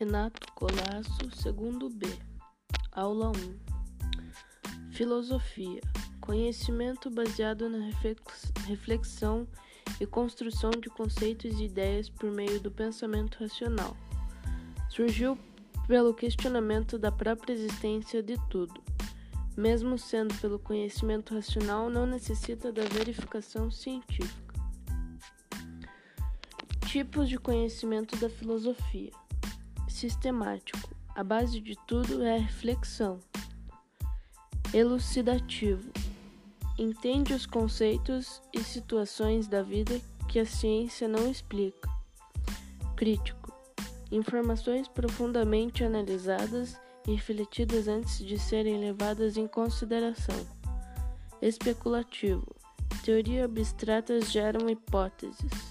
Renato Colasso, segundo B. Aula 1. Filosofia. Conhecimento baseado na reflexão e construção de conceitos e ideias por meio do pensamento racional. Surgiu pelo questionamento da própria existência de tudo. Mesmo sendo pelo conhecimento racional, não necessita da verificação científica. Tipos de conhecimento da filosofia sistemático. A base de tudo é reflexão. Elucidativo. Entende os conceitos e situações da vida que a ciência não explica. Crítico. Informações profundamente analisadas e refletidas antes de serem levadas em consideração. Especulativo. Teorias abstratas geram hipóteses.